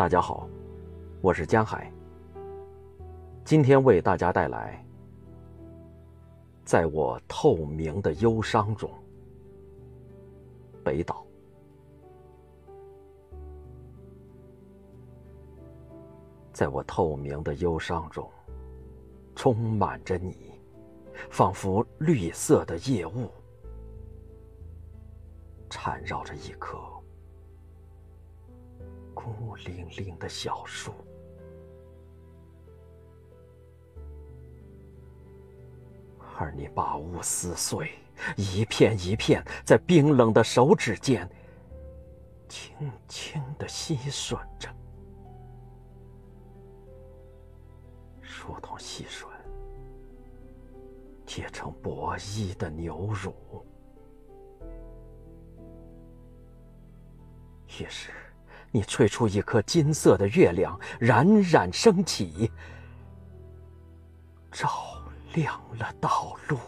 大家好，我是江海。今天为大家带来，在我透明的忧伤中，北岛。在我透明的忧伤中，充满着你，仿佛绿色的夜雾，缠绕着一颗。孤零零的小树，而你把物撕碎，一片一片，在冰冷的手指间，轻轻的吸吮着，如同细吮结成薄衣的牛乳。也是。你吹出一颗金色的月亮，冉冉升起，照亮了道路。